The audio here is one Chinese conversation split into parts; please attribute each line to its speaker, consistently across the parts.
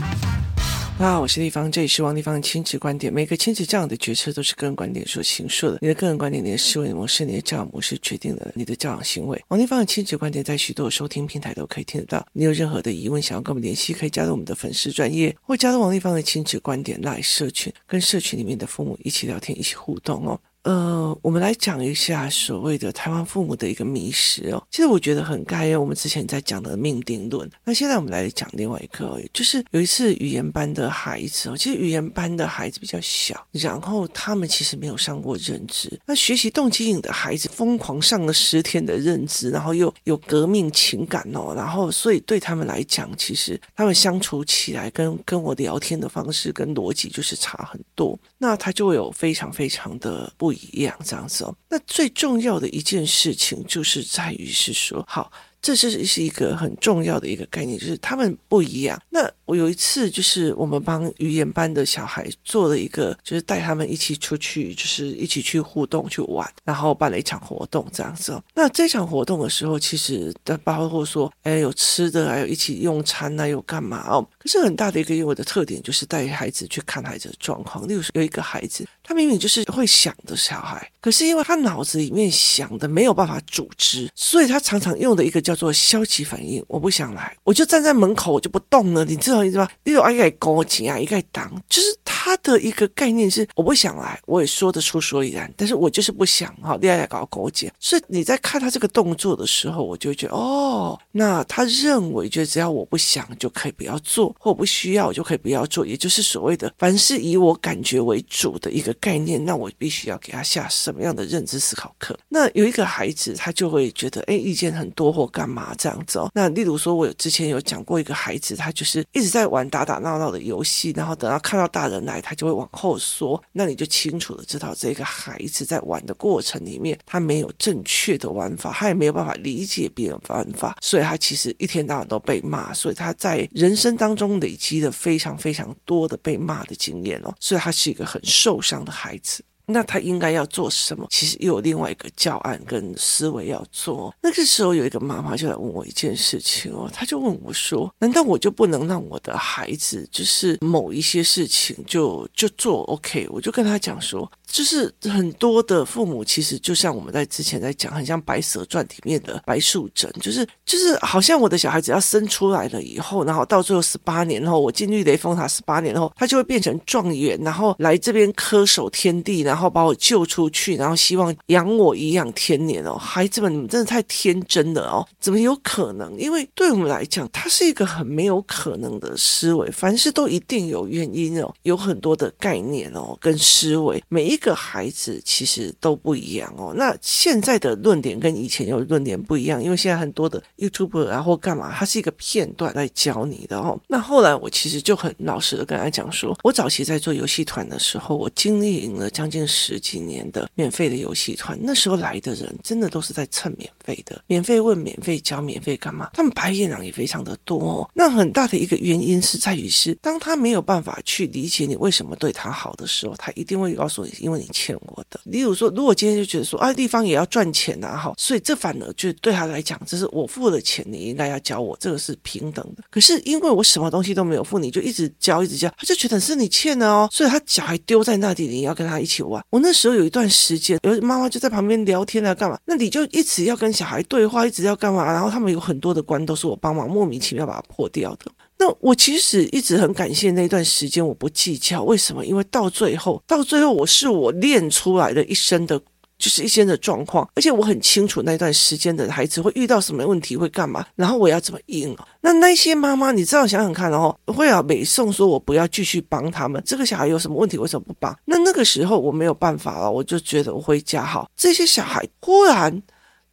Speaker 1: 大家好，我是丽芳，这里是王丽芳的亲子观点。每个亲子教养的决策都是个人观点所形塑的。你的个人观点、你的思维模式、你的教养模式，决定了你的教养行为。王丽芳的亲子观点在许多收听平台都可以听得到。你有任何的疑问，想要跟我们联系，可以加入我们的粉丝专业，或加入王丽芳的亲子观点来社群，跟社群里面的父母一起聊天，一起互动哦。呃，我们来讲一下所谓的台湾父母的一个迷思哦。其实我觉得很该，我们之前在讲的命定论。那现在我们来讲另外一个，就是有一次语言班的孩子哦，其实语言班的孩子比较小，然后他们其实没有上过认知。那学习动机营的孩子疯狂上了十天的认知，然后又有革命情感哦，然后所以对他们来讲，其实他们相处起来跟跟我聊天的方式跟逻辑就是差很多。那他就有非常非常的不一样这样子哦。那最重要的一件事情就是在于是说，好。这是是一个很重要的一个概念，就是他们不一样。那我有一次就是我们帮语言班的小孩做了一个，就是带他们一起出去，就是一起去互动去玩，然后办了一场活动这样子。那这场活动的时候，其实的包括说，哎，有吃的，还有一起用餐啊，有干嘛哦？可是很大的一个因为我的特点就是带孩子去看孩子的状况。例如说，有一个孩子，他明明就是会想的小孩，可是因为他脑子里面想的没有办法组织，所以他常常用的一个叫。叫做消极反应，我不想来，我就站在门口，我就不动了。你知道意思吧？你有爱给勾起啊，一个挡，就是他的一个概念是我不想来，我也说得出所以然，但是我就是不想哈，恋爱搞勾紧。所以你在看他这个动作的时候，我就觉得哦，那他认为就只要我不想就可以不要做，或不需要我就可以不要做，也就是所谓的凡是以我感觉为主的一个概念，那我必须要给他下什么样的认知思考课？那有一个孩子，他就会觉得哎，意见很多或干。嘛这样子哦？那例如说，我之前有讲过一个孩子，他就是一直在玩打打闹闹的游戏，然后等到看到大人来，他就会往后缩。那你就清楚的知道，这个孩子在玩的过程里面，他没有正确的玩法，他也没有办法理解别人玩法，所以他其实一天到晚都被骂，所以他在人生当中累积了非常非常多的被骂的经验哦，所以他是一个很受伤的孩子。那他应该要做什么？其实又有另外一个教案跟思维要做。那个时候有一个妈妈就来问我一件事情哦，她就问我说：“难道我就不能让我的孩子就是某一些事情就就做 OK？” 我就跟她讲说。就是很多的父母，其实就像我们在之前在讲，很像《白蛇传》里面的白素贞，就是就是好像我的小孩子要生出来了以后，然后到最后十八年后，我进绿雷峰塔十八年后，他就会变成状元，然后来这边恪守天地，然后后把我救出去，然后希望养我颐养天年哦，孩子们，你们真的太天真了哦，怎么有可能？因为对我们来讲，它是一个很没有可能的思维，凡事都一定有原因哦，有很多的概念哦，跟思维每一。个孩子其实都不一样哦。那现在的论点跟以前有论点不一样，因为现在很多的 YouTuber 啊或干嘛，它是一个片段来教你的哦。那后来我其实就很老实的跟他讲说，我早期在做游戏团的时候，我经历了将近十几年的免费的游戏团，那时候来的人真的都是在蹭免费的，免费问、免费教、免费干嘛？他们白眼狼也非常的多。那很大的一个原因是在于是，当他没有办法去理解你为什么对他好的时候，他一定会告诉你，因为。你欠我的，例如说，如果今天就觉得说啊，地方也要赚钱呐，哈，所以这反而就对他来讲，这是我付了钱，你应该要教我，这个是平等的。可是因为我什么东西都没有付，你就一直教，一直教，他就觉得是你欠的哦，所以他脚还丢在那里，你要跟他一起我那时候有一段时间，有妈妈就在旁边聊天啊，干嘛？那你就一直要跟小孩对话，一直要干嘛？然后他们有很多的关都是我帮忙，莫名其妙把它破掉的。那我其实一直很感谢那段时间，我不计较。为什么？因为到最后，到最后我是我练出来的一身的，就是一些的状况，而且我很清楚那段时间的孩子会遇到什么问题，会干嘛，然后我要怎么应。那那些妈妈，你知道想想看，哦，会啊，美颂说我不要继续帮他们，这个小孩有什么问题，为什么不帮？那那个时候我没有办法了，我就觉得我回家好，这些小孩忽然。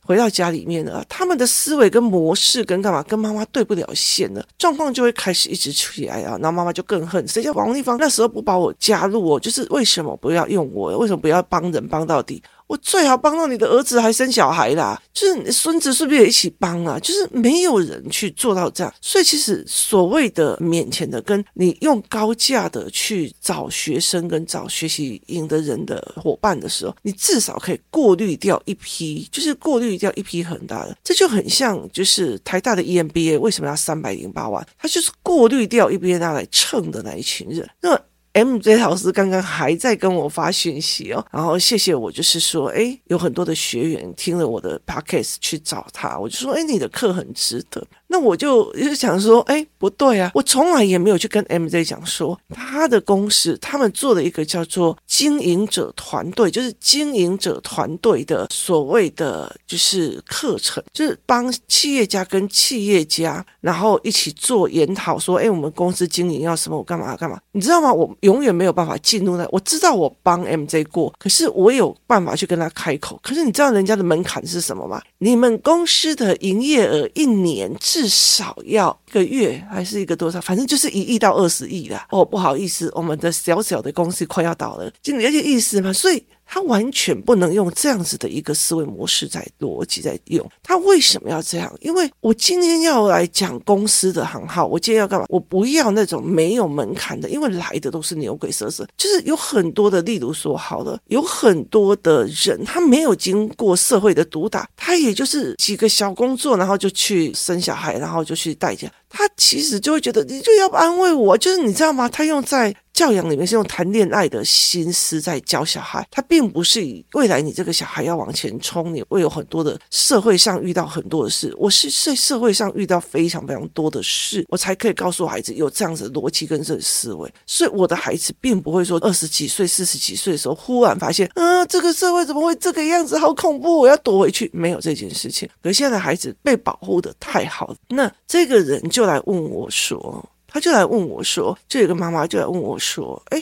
Speaker 1: 回到家里面了，他们的思维跟模式跟干嘛，跟妈妈对不了线了，状况就会开始一直起来啊，然后妈妈就更恨，谁叫王丽芳那时候不把我加入哦，就是为什么不要用我，为什么不要帮人帮到底？我最好帮到你的儿子还生小孩啦，就是你孙子是不是也一起帮啊？就是没有人去做到这样，所以其实所谓的免钱的，跟你用高价的去找学生跟找学习营的人的伙伴的时候，你至少可以过滤掉一批，就是过滤掉一批很大的，这就很像就是台大的 EMBA 为什么要三百零八万？它就是过滤掉一批拿来蹭的那一群人，那么。MJ 老师刚刚还在跟我发讯息哦，然后谢谢我，就是说，哎，有很多的学员听了我的 Podcast 去找他，我就说，哎，你的课很值得。那我就就想说，哎，不对啊，我从来也没有去跟 MJ 讲说，他的公司他们做了一个叫做经营者团队，就是经营者团队的所谓的就是课程，就是帮企业家跟企业家，然后一起做研讨，说，哎，我们公司经营要什么，我干嘛干嘛，你知道吗？我永远没有办法进入那，我知道我帮 MJ 过，可是我有办法去跟他开口，可是你知道人家的门槛是什么吗？你们公司的营业额一年至少要一个月还是一个多少？反正就是一亿到二十亿啦。哦，不好意思，我们的小小的公司快要倒了，就你了解意思吗？所以。他完全不能用这样子的一个思维模式在逻辑在用。他为什么要这样？因为我今天要来讲公司的行号，我今天要干嘛？我不要那种没有门槛的，因为来的都是牛鬼蛇神，就是有很多的，例如说好了，有很多的人，他没有经过社会的毒打，他也就是几个小工作，然后就去生小孩，然后就去带家，他其实就会觉得你就要安慰我，就是你知道吗？他用在。教养里面是用谈恋爱的心思在教小孩，他并不是以未来你这个小孩要往前冲，你会有很多的社会上遇到很多的事。我是在社会上遇到非常非常多的事，我才可以告诉孩子有这样子的逻辑跟这个思维。所以我的孩子并不会说二十几岁、四十几岁的时候忽然发现，啊，这个社会怎么会这个样子，好恐怖，我要躲回去。没有这件事情。可是现在孩子被保护得太好了，那这个人就就来问我说。他就来问我说：“就有个妈妈就来问我说，哎，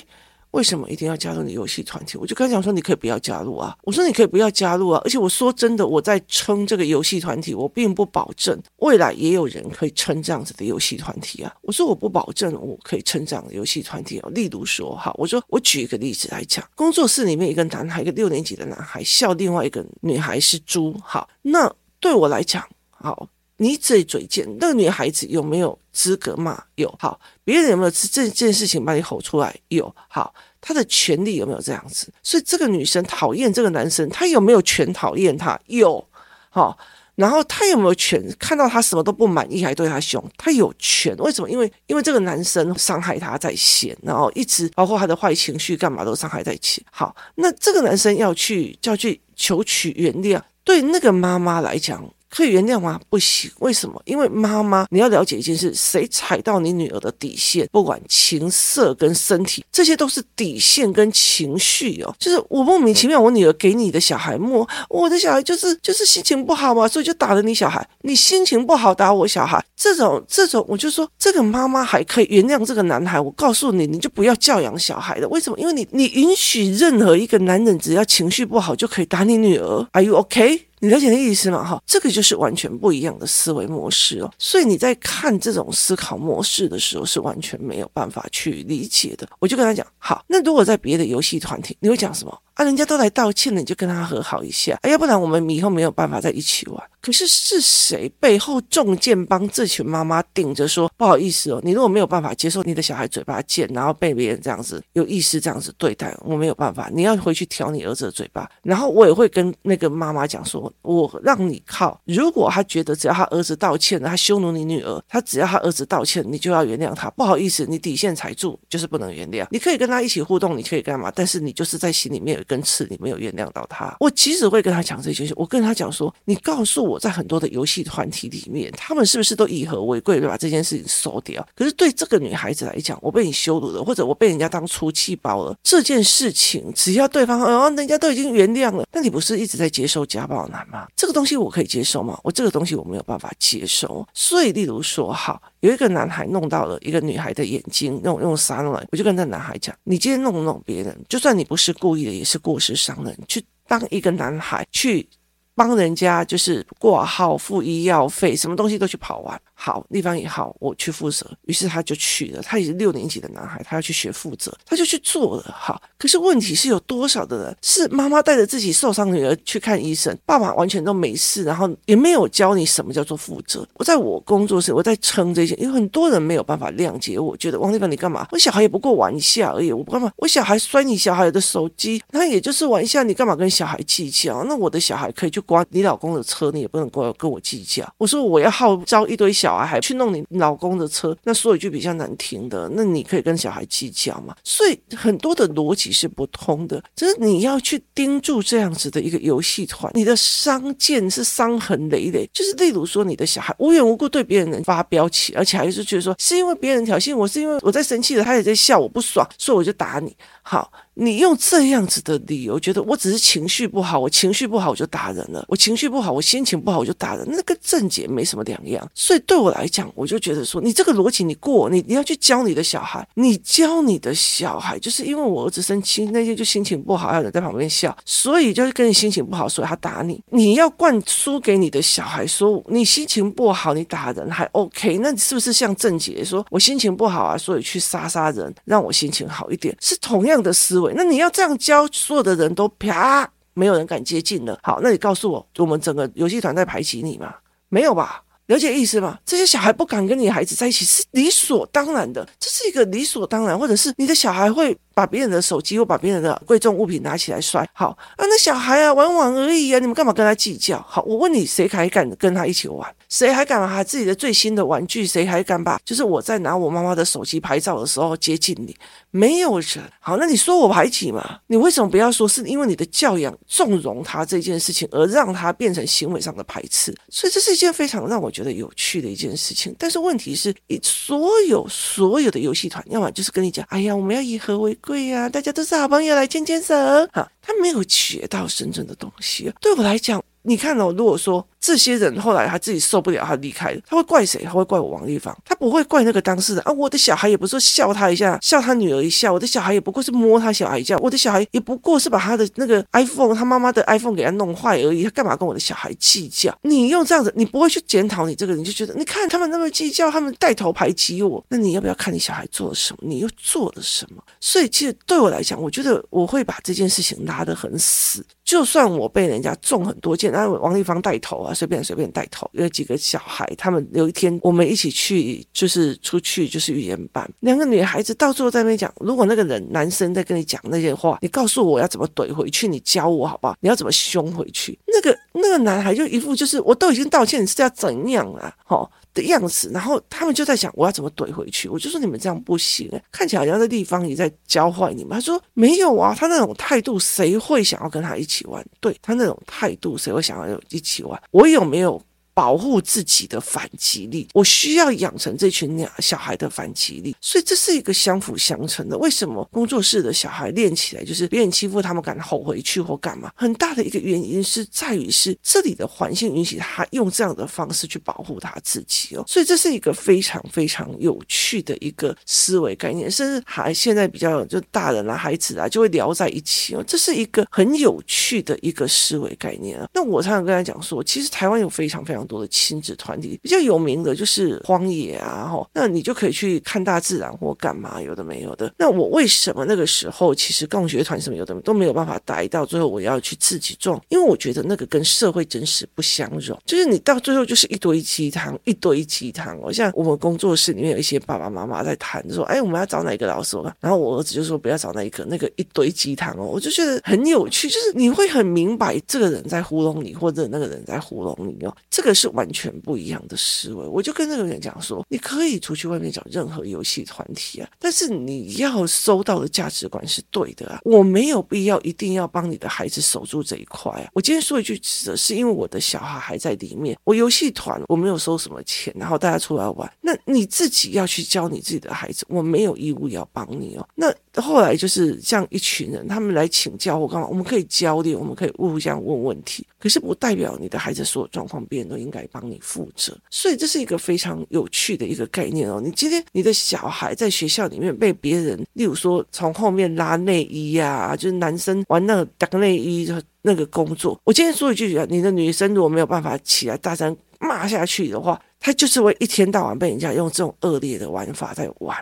Speaker 1: 为什么一定要加入你游戏团体？”我就跟他讲说：“你可以不要加入啊。”我说：“你可以不要加入啊。”而且我说真的，我在撑这个游戏团体，我并不保证未来也有人可以撑这样子的游戏团体啊。我说我不保证我可以撑这样的游戏团体啊。例如说，哈，我说我举一个例子来讲，工作室里面一个男孩，一个六年级的男孩笑另外一个女孩是猪。好，那对我来讲，好。你嘴嘴贱，那个女孩子有没有资格骂？有。好，别人有没有这这件事情把你吼出来？有。好，她的权利有没有这样子？所以这个女生讨厌这个男生，她有没有权讨厌他？有。好，然后他有没有权看到他什么都不满意还对他凶？他有权。为什么？因为因为这个男生伤害他在先，然后一直包括他的坏情绪干嘛都伤害在前。好，那这个男生要去就要去求取原谅，对那个妈妈来讲。可以原谅吗？不行，为什么？因为妈妈，你要了解一件事：谁踩到你女儿的底线，不管情色跟身体，这些都是底线跟情绪哦。就是我莫名其妙，我女儿给你的小孩摸，我的小孩就是就是心情不好嘛，所以就打了你小孩。你心情不好打我小孩，这种这种，我就说这个妈妈还可以原谅这个男孩。我告诉你，你就不要教养小孩了。为什么？因为你你允许任何一个男人只要情绪不好就可以打你女儿。Are you OK？你了解的意思吗？哈，这个就是完全不一样的思维模式哦。所以你在看这种思考模式的时候，是完全没有办法去理解的。我就跟他讲，好，那如果在别的游戏团体，你会讲什么？啊，人家都来道歉了，你就跟他和好一下，啊，要不然我们以后没有办法在一起玩。可是是谁背后中箭帮这群妈妈顶着说不好意思哦？你如果没有办法接受你的小孩嘴巴贱，然后被别人这样子有意识这样子对待，我没有办法，你要回去挑你儿子的嘴巴。然后我也会跟那个妈妈讲说，我让你靠。如果他觉得只要他儿子道歉了，他羞辱你女儿，他只要他儿子道歉，你就要原谅他。不好意思，你底线踩住，就是不能原谅。你可以跟他一起互动，你可以干嘛？但是你就是在心里面有。跟刺，你没有原谅到他。我其实会跟他讲这些，我跟他讲说，你告诉我在很多的游戏团体里面，他们是不是都以和为贵，对吧？这件事情收掉。可是对这个女孩子来讲，我被你羞辱了，或者我被人家当出气包了，这件事情只要对方哦，人家都已经原谅了，那你不是一直在接受家暴男吗？这个东西我可以接受吗？我这个东西我没有办法接受。所以，例如说，好，有一个男孩弄到了一个女孩的眼睛，用用沙弄来，我就跟那男孩讲，你今天弄弄别人，就算你不是故意的，也是。过失伤人，去当一个男孩去帮人家，就是挂号付医药费，什么东西都去跑完。好，立方也好，我去负责。于是他就去了，他也是六年级的男孩，他要去学负责，他就去做了。好，可是问题是有多少的人是妈妈带着自己受伤的女儿去看医生，爸爸完全都没事，然后也没有教你什么叫做负责。我在我工作室，我在撑这些，因为很多人没有办法谅解。我觉得王立芳，你干嘛？我小孩也不过玩一下而已，我干嘛？我小孩摔你小孩的手机，那也就是玩一下，你干嘛跟小孩计较？那我的小孩可以去刮你老公的车，你也不能跟我跟我计较。我说我要号召一堆小小孩还去弄你老公的车，那说一句比较难听的，那你可以跟小孩计较吗？所以很多的逻辑是不通的，就是你要去盯住这样子的一个游戏团，你的伤剑是伤痕累累。就是例如说，你的小孩无缘无故对别人发飙起，而且还是觉得说是因为别人挑衅我，是因为我在生气了，他也在笑，我不爽，所以我就打你。好。你用这样子的理由，觉得我只是情绪不好，我情绪不好我就打人了，我情绪不好，我心情不好我就打人，那跟正解没什么两样。所以对我来讲，我就觉得说，你这个逻辑你过，你你要去教你的小孩，你教你的小孩，就是因为我儿子生气那天就心情不好，还有人在旁边笑，所以就是跟你心情不好，所以他打你。你要灌输给你的小孩说，你心情不好，你打人还 OK，那你是不是像正解说我心情不好啊，所以去杀杀人，让我心情好一点，是同样的思维。那你要这样教，所有的人都啪，没有人敢接近了。好，那你告诉我，我们整个游戏团在排挤你吗？没有吧？了解意思吗？这些小孩不敢跟你孩子在一起是理所当然的，这是一个理所当然，或者是你的小孩会。把别人的手机或把别人的贵重物品拿起来摔，好啊，那小孩啊玩玩而已啊，你们干嘛跟他计较？好，我问你，谁还敢跟他一起玩？谁还敢把自己的最新的玩具？谁还敢把？就是我在拿我妈妈的手机拍照的时候接近你，没有人。好，那你说我排挤吗？你为什么不要说是因为你的教养纵容他这件事情，而让他变成行为上的排斥？所以这是一件非常让我觉得有趣的一件事情。但是问题是，以所有所有的游戏团，要么就是跟你讲，哎呀，我们要以和为。贵呀，大家都是好朋友，来牵牵手。好，他没有学到真正的东西。对我来讲，你看哦，如果说。这些人后来他自己受不了，他离开了。他会怪谁？他会怪我王立芳，他不会怪那个当事人啊。我的小孩也不是说笑他一下，笑他女儿一下。我的小孩也不过是摸他小孩一下。我的小孩也不过是把他的那个 iPhone，他妈妈的 iPhone 给他弄坏而已。他干嘛跟我的小孩计较？你用这样子，你不会去检讨你这个人，就觉得你看他们那么计较，他们带头排挤我。那你要不要看你小孩做了什么？你又做了什么？所以其实对我来讲，我觉得我会把这件事情拉得很死。就算我被人家中很多箭，那王立芳带头啊，随便随便带头。有几个小孩，他们有一天我们一起去，就是出去就是语言班，两个女孩子到最后在那边讲，如果那个人男生在跟你讲那些话，你告诉我要怎么怼回去，你教我好不好？你要怎么凶回去？那个那个男孩就一副就是我都已经道歉，你是要怎样啊？哦的样子，然后他们就在想我要怎么怼回去，我就说你们这样不行，看起来好像那地方也在教坏你们。他说没有啊，他那种态度谁会想要跟他一起玩？对，他那种态度谁会想要一起玩？我有没有？保护自己的反击力，我需要养成这群鸟小孩的反击力，所以这是一个相辅相成的。为什么工作室的小孩练起来就是别人欺负他们敢吼回去或干嘛？很大的一个原因是在于是这里的环境允许他用这样的方式去保护他自己哦，所以这是一个非常非常有趣的一个思维概念，甚至还现在比较就大人啊孩子啊就会聊在一起哦，这是一个很有趣的一个思维概念啊。那我常常跟他讲说，其实台湾有非常非常。多的亲子团体比较有名的就是荒野啊，吼，那你就可以去看大自然或干嘛，有的没有的。那我为什么那个时候其实共学团什么有的都没有办法待到最后，我要去自己种，因为我觉得那个跟社会真实不相容，就是你到最后就是一堆鸡汤，一堆鸡汤。我像我们工作室里面有一些爸爸妈妈在谈说，哎，我们要找哪一个老师？然后我儿子就说不要找那一个，那个一堆鸡汤哦，我就觉得很有趣，就是你会很明白这个人在糊弄你，或者那个人在糊弄你哦，这个。是完全不一样的思维，我就跟那个人讲说，你可以出去外面找任何游戏团体啊，但是你要收到的价值观是对的啊。我没有必要一定要帮你的孩子守住这一块啊。我今天说一句实的，是因为我的小孩还在里面，我游戏团我没有收什么钱，然后大家出来玩，那你自己要去教你自己的孩子，我没有义务要帮你哦。那后来就是这样一群人，他们来请教我干嘛？我们可以交流，我们可以互相问问题，可是不代表你的孩子所有状况变都应该帮你负责。所以这是一个非常有趣的一个概念哦。你今天你的小孩在学校里面被别人，例如说从后面拉内衣呀、就是男生玩那个打内衣。那个工作，我今天说一句啊，你的女生如果没有办法起来大声骂下去的话，他就是会一天到晚被人家用这种恶劣的玩法在玩。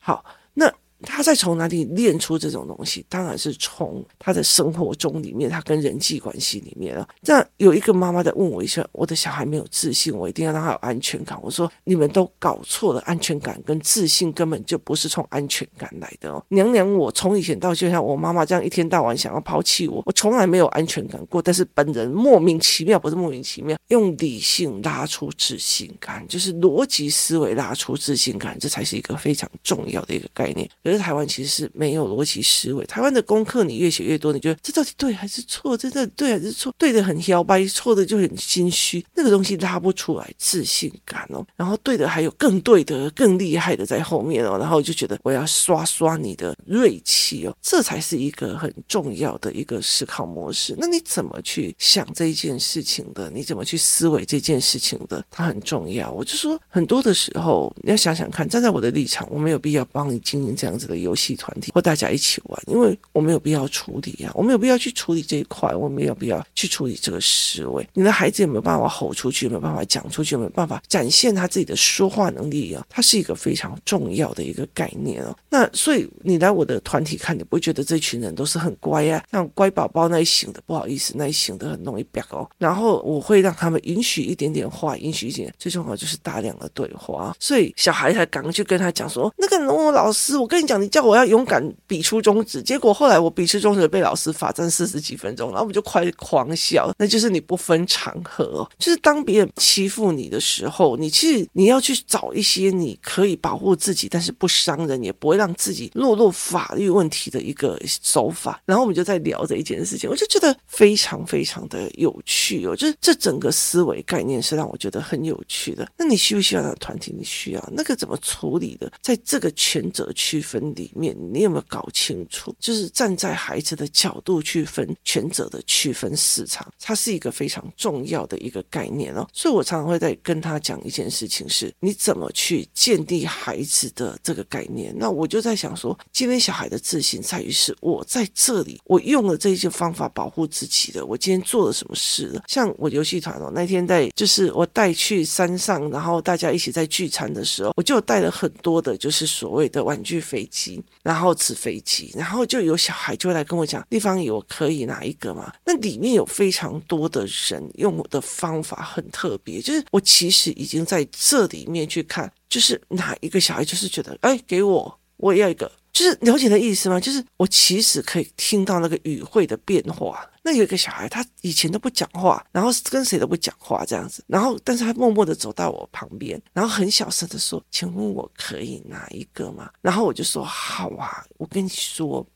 Speaker 1: 好，那。他在从哪里练出这种东西？当然是从他的生活中里面，他跟人际关系里面啊。这样有一个妈妈在问我一下：“我的小孩没有自信，我一定要让他有安全感。”我说：“你们都搞错了，安全感跟自信根本就不是从安全感来的哦。”娘娘，我从以前到现在，我妈妈这样一天到晚想要抛弃我，我从来没有安全感过。但是本人莫名其妙，不是莫名其妙，用理性拉出自信感，就是逻辑思维拉出自信感，这才是一个非常重要的一个概念。可是台湾其实是没有逻辑思维。台湾的功课你越写越多，你觉得这到底对还是错？这到底对还是错？对的很摇摆，错的就很心虚。那个东西拉不出来自信感哦。然后对的还有更对的、更厉害的在后面哦。然后就觉得我要刷刷你的锐气哦，这才是一个很重要的一个思考模式。那你怎么去想这一件事情的？你怎么去思维这件事情的？它很重要。我就说很多的时候你要想想看，站在我的立场，我没有必要帮你经营这样子的游戏。团体或大家一起玩，因为我没有必要处理啊，我没有必要去处理这一块，我没有必要去处理这个思维。你的孩子有没有办法吼出去？有没有办法讲出去？有没有办法展现他自己的说话能力啊？它是一个非常重要的一个概念哦。那所以你来我的团体看，你不会觉得这群人都是很乖啊，像乖宝宝那一型的，不好意思，那一型的很容易变哦。然后我会让他们允许一点点话，允许一点，最重要就是大量的对话。所以小孩才赶快去跟他讲说：“那个龙龙老师，我跟你讲，你叫我。”要勇敢比出中指，结果后来我比出中指被老师罚站四十几分钟，然后我们就快狂笑。那就是你不分场合，就是当别人欺负你的时候，你其实你要去找一些你可以保护自己，但是不伤人，也不会让自己落入法律问题的一个手法。然后我们就在聊这一件事情，我就觉得非常非常的有趣哦，就是这整个思维概念是让我觉得很有趣的。那你需不需要那个团体？你需要那个怎么处理的？在这个权责区分里。面你有没有搞清楚？就是站在孩子的角度去分权责的区分市场，它是一个非常重要的一个概念哦。所以我常常会在跟他讲一件事情，是你怎么去建立孩子的这个概念。那我就在想说，今天小孩的自信在于是我在这里，我用了这些方法保护自己的。我今天做了什么事了？像我游戏团哦，那天在就是我带去山上，然后大家一起在聚餐的时候，我就带了很多的，就是所谓的玩具飞机。然后纸飞机，然后就有小孩就来跟我讲，地方有可以拿一个吗？那里面有非常多的人用我的方法很特别，就是我其实已经在这里面去看，就是哪一个小孩就是觉得，哎，给我，我也要一个。就是了解的意思吗？就是我其实可以听到那个语汇的变化。那有一个小孩，他以前都不讲话，然后跟谁都不讲话这样子，然后但是他默默的走到我旁边，然后很小声的说：“请问我可以拿一个吗？”然后我就说：“好啊，我跟你说。”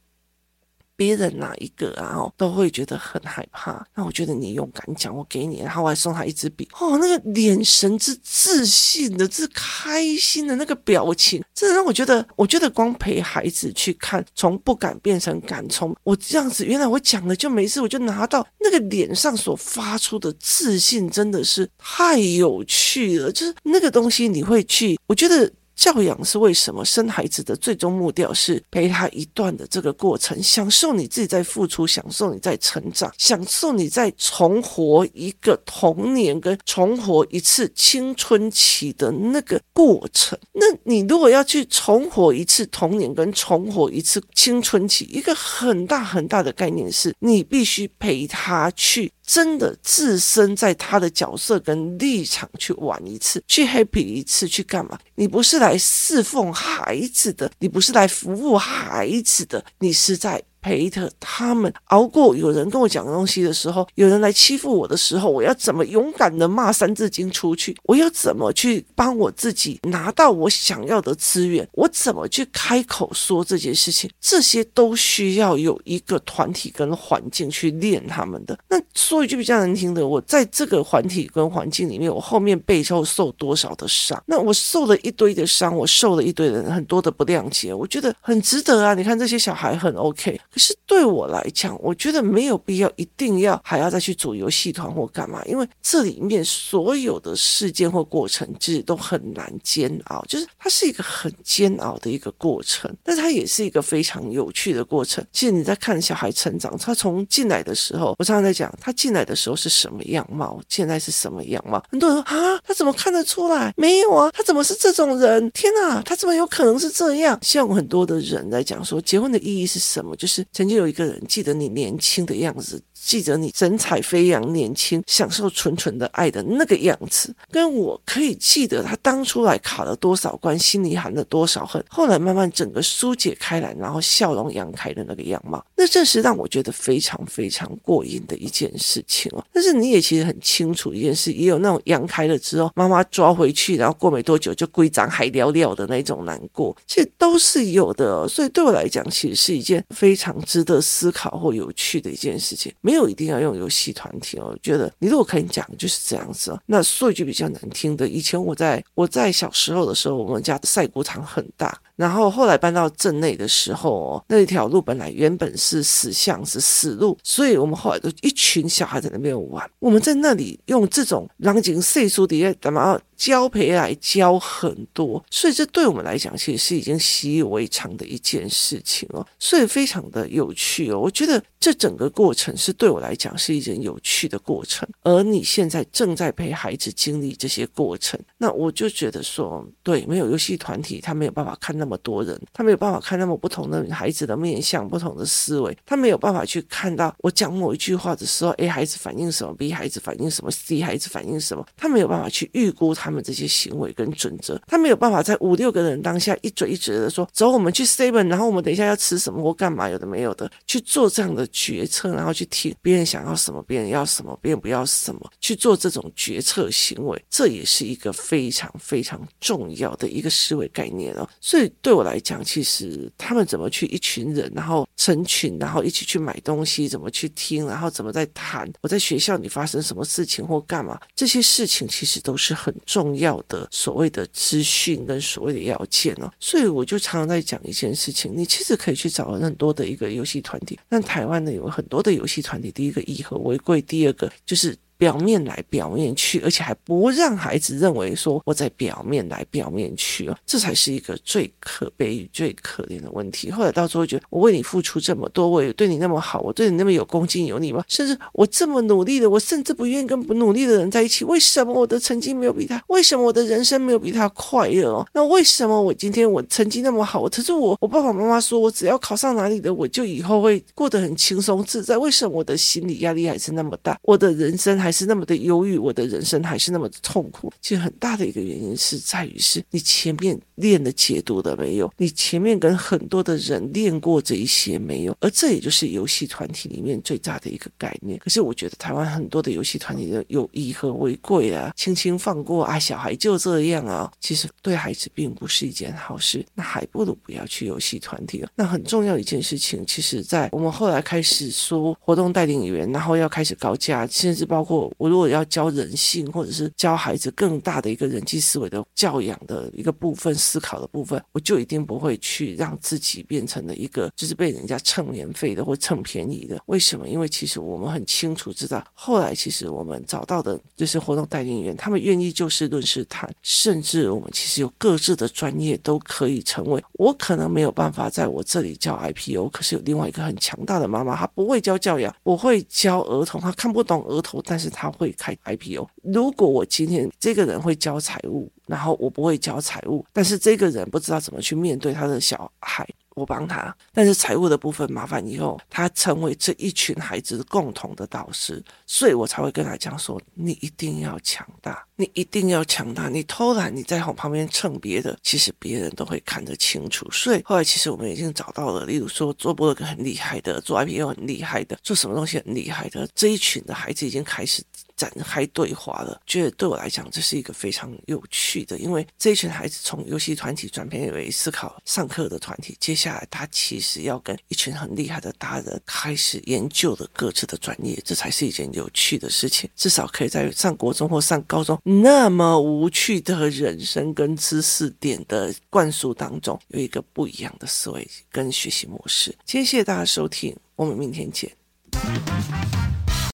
Speaker 1: 别人哪一个啊，哦，都会觉得很害怕。那我觉得你勇敢讲，我给你，然后我还送他一支笔。哦，那个眼神之自信的、之开心的那个表情，真的让我觉得，我觉得光陪孩子去看，从不敢变成敢，从我这样子，原来我讲了就没事，我就拿到那个脸上所发出的自信，真的是太有趣了。就是那个东西，你会去，我觉得。教养是为什么？生孩子的最终目标是陪他一段的这个过程，享受你自己在付出，享受你在成长，享受你在重活一个童年跟重活一次青春期的那个过程。那你如果要去重活一次童年跟重活一次青春期，一个很大很大的概念是你必须陪他去。真的置身在他的角色跟立场去玩一次，去 happy 一次，去干嘛？你不是来侍奉孩子的，你不是来服务孩子的，你是在。陪着他们熬过有人跟我讲东西的时候，有人来欺负我的时候，我要怎么勇敢的骂三字经出去？我要怎么去帮我自己拿到我想要的资源？我怎么去开口说这件事情？这些都需要有一个团体跟环境去练他们的。那说一句比较难听的，我在这个团体跟环境里面，我后面背后受多少的伤？那我受了一堆的伤，我受了一堆人很多的不谅解，我觉得很值得啊！你看这些小孩很 OK。可是对我来讲，我觉得没有必要一定要还要再去组游戏团或干嘛，因为这里面所有的事件或过程其实都很难煎熬，就是它是一个很煎熬的一个过程，但它也是一个非常有趣的过程。其实你在看小孩成长，他从进来的时候，我常常在讲，他进来的时候是什么样貌，现在是什么样貌。很多人说啊，他怎么看得出来？没有啊，他怎么是这种人？天哪，他怎么有可能是这样？像很多的人在讲说，结婚的意义是什么？就是曾经有一个人记得你年轻的样子。记得你神采飞扬、年轻、享受纯纯的爱的那个样子，跟我可以记得他当初来卡了多少关，心里含了多少恨，后来慢慢整个疏解开来，然后笑容扬开的那个样貌，那正是让我觉得非常非常过瘾的一件事情哦。但是你也其实很清楚一件事，也有那种扬开了之后，妈妈抓回去，然后过没多久就归长海聊聊的那种难过，其实都是有的哦。所以对我来讲，其实是一件非常值得思考或有趣的一件事情。没有一定要用游戏团体哦，我觉得你如果可以讲就是这样子哦。那说一句比较难听的，以前我在我在小时候的时候，我们家的晒谷场很大。然后后来搬到镇内的时候，那一条路本来原本是死巷，是死路，所以我们后来都一群小孩在那边玩。我们在那里用这种狼井岁数底下干嘛交陪来交很多，所以这对我们来讲其实是已经习以为常的一件事情哦，所以非常的有趣哦。我觉得这整个过程是对我来讲是一件有趣的过程，而你现在正在陪孩子经历这些过程，那我就觉得说，对，没有游戏团体，他没有办法看那么。多人，他没有办法看那么不同的孩子的面相、不同的思维，他没有办法去看到我讲某一句话的时候，A 孩子反应什么，B 孩子反应什么，C 孩子反应什么，他没有办法去预估他们这些行为跟准则，他没有办法在五六个人当下一嘴一嘴的说，走，我们去 seven，然后我们等一下要吃什么或干嘛，有的没有的去做这样的决策，然后去听别人想要什么，别人要什么，别人不要什么，去做这种决策行为，这也是一个非常非常重要的一个思维概念哦，所以。对我来讲，其实他们怎么去一群人，然后成群，然后一起去买东西，怎么去听，然后怎么在谈我在学校里发生什么事情或干嘛，这些事情其实都是很重要的所谓的资讯跟所谓的要件哦。所以我就常常在讲一件事情，你其实可以去找很多的一个游戏团体，但台湾呢有很多的游戏团体，第一个以和为贵，第二个就是。表面来表面去，而且还不让孩子认为说我在表面来表面去哦，这才是一个最可悲、最可怜的问题。后来到最后觉得，我为你付出这么多，我也对你那么好，我对你那么有恭敬有礼吗？甚至我这么努力的，我甚至不愿意跟不努力的人在一起。为什么我的成绩没有比他？为什么我的人生没有比他快乐哦？那为什么我今天我成绩那么好？可是我我爸爸妈妈说我只要考上哪里的，我就以后会过得很轻松自在。为什么我的心理压力还是那么大？我的人生还是那么的忧郁，我的人生还是那么的痛苦。其实很大的一个原因是在于是你前面练的解读的没有，你前面跟很多的人练过这一些没有，而这也就是游戏团体里面最大的一个概念。可是我觉得台湾很多的游戏团体的有以和为贵啊，轻轻放过啊，小孩就这样啊，其实对孩子并不是一件好事。那还不如不要去游戏团体了。那很重要一件事情，其实在我们后来开始说活动带领员，然后要开始高价，甚至包括我。如果要教人性，或者是教孩子更大的一个人际思维的教养的一个部分、思考的部分，我就一定不会去让自己变成了一个就是被人家蹭免费的或蹭便宜的。为什么？因为其实我们很清楚知道，后来其实我们找到的就是活动代理员，他们愿意就事论事谈，甚至我们其实有各自的专业都可以成为。我可能没有办法在我这里教 IPO，可是有另外一个很强大的妈妈，她不会教教养，我会教儿童，她看不懂儿童，但是是他。会开 IPO。如果我今天这个人会教财务，然后我不会教财务，但是这个人不知道怎么去面对他的小孩。我帮他，但是财务的部分麻烦以后他成为这一群孩子共同的导师，所以我才会跟他讲说：你一定要强大，你一定要强大。你偷懒，你在旁边蹭别的，其实别人都会看得清楚。所以后来其实我们已经找到了，例如说做部落格很厉害的，做 IPO 很厉害的，做什么东西很厉害的这一群的孩子已经开始展开对话了。觉得对我来讲，这是一个非常有趣的，因为这一群孩子从游戏团体转变为思考上课的团体，接下来他其实要跟一群很厉害的大人开始研究的各自的专业，这才是一件有趣的事情。至少可以在上国中或上高中那么无趣的人生跟知识点的灌输当中，有一个不一样的思维跟学习模式。谢谢大家收听，我们明天见。